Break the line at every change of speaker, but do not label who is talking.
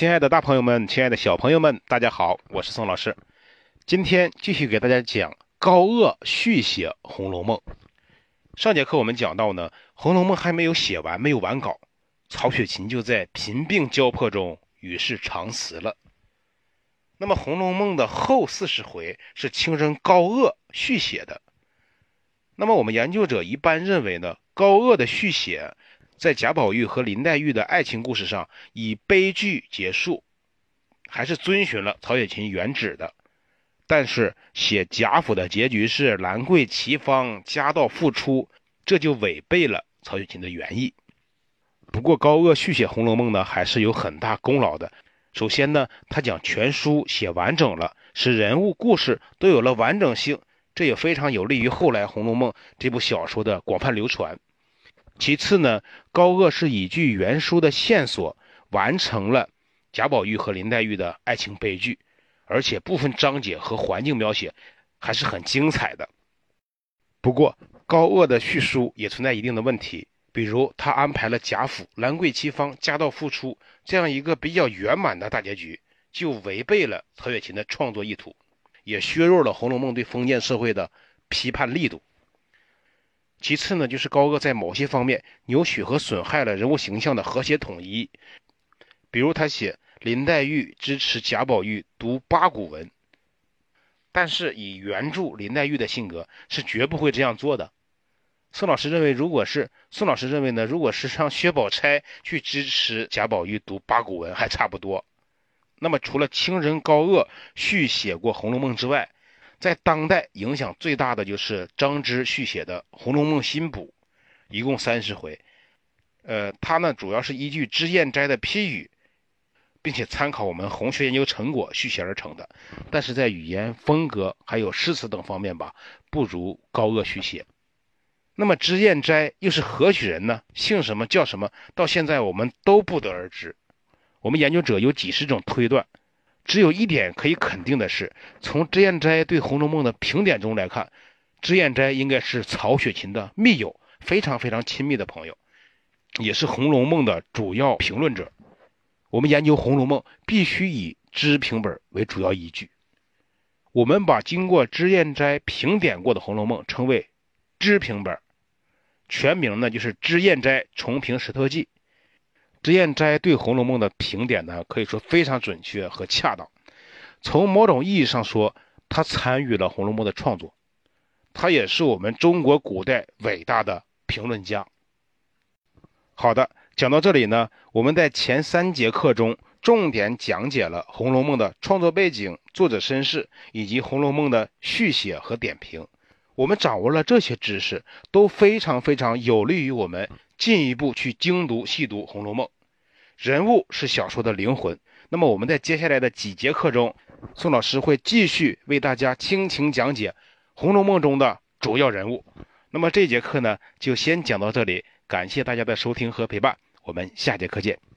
亲爱的大朋友们，亲爱的小朋友们，大家好，我是宋老师。今天继续给大家讲高鹗续写《红楼梦》。上节课我们讲到呢，《红楼梦》还没有写完，没有完稿，曹雪芹就在贫病交迫中与世长辞了。那么，《红楼梦》的后四十回是清人高鹗续写的。那么，我们研究者一般认为呢，高鹗的续写。在贾宝玉和林黛玉的爱情故事上以悲剧结束，还是遵循了曹雪芹原旨的。但是写贾府的结局是兰桂齐芳，家道复出，这就违背了曹雪芹的原意。不过高鹗续写《红楼梦》呢，还是有很大功劳的。首先呢，他将全书写完整了，使人物故事都有了完整性，这也非常有利于后来《红楼梦》这部小说的广泛流传。其次呢，高鹗是依据原书的线索完成了贾宝玉和林黛玉的爱情悲剧，而且部分章节和环境描写还是很精彩的。不过，高鹗的叙述也存在一定的问题，比如他安排了贾府兰桂齐芳家道复出这样一个比较圆满的大结局，就违背了曹雪芹的创作意图，也削弱了《红楼梦》对封建社会的批判力度。其次呢，就是高鹗在某些方面扭曲和损害了人物形象的和谐统一，比如他写林黛玉支持贾宝玉读八股文，但是以原著林黛玉的性格是绝不会这样做的。宋老师认为，如果是宋老师认为呢，如果是让薛宝钗去支持贾宝玉读八股文，还差不多。那么，除了清人高鹗续写过《红楼梦》之外，在当代影响最大的就是张芝续写的《红楼梦新补》，一共三十回。呃，他呢主要是依据脂砚斋的批语，并且参考我们红学研究成果续写而成的。但是在语言风格还有诗词等方面吧，不如高鹗续写。那么脂砚斋又是何许人呢？姓什么叫什么？到现在我们都不得而知。我们研究者有几十种推断。只有一点可以肯定的是，从脂砚斋对《红楼梦》的评点中来看，脂砚斋应该是曹雪芹的密友，非常非常亲密的朋友，也是《红楼梦》的主要评论者。我们研究《红楼梦》必须以脂评本为主要依据。我们把经过脂砚斋评点过的《红楼梦》称为脂评本，全名呢就是《脂砚斋重评石头记》。脂砚斋对《红楼梦》的评点呢，可以说非常准确和恰当。从某种意义上说，他参与了《红楼梦》的创作，他也是我们中国古代伟大的评论家。好的，讲到这里呢，我们在前三节课中重点讲解了《红楼梦》的创作背景、作者身世以及《红楼梦》的续写和点评。我们掌握了这些知识，都非常非常有利于我们。进一步去精读细读《红楼梦》，人物是小说的灵魂。那么我们在接下来的几节课中，宋老师会继续为大家倾情讲解《红楼梦》中的主要人物。那么这节课呢，就先讲到这里，感谢大家的收听和陪伴，我们下节课见。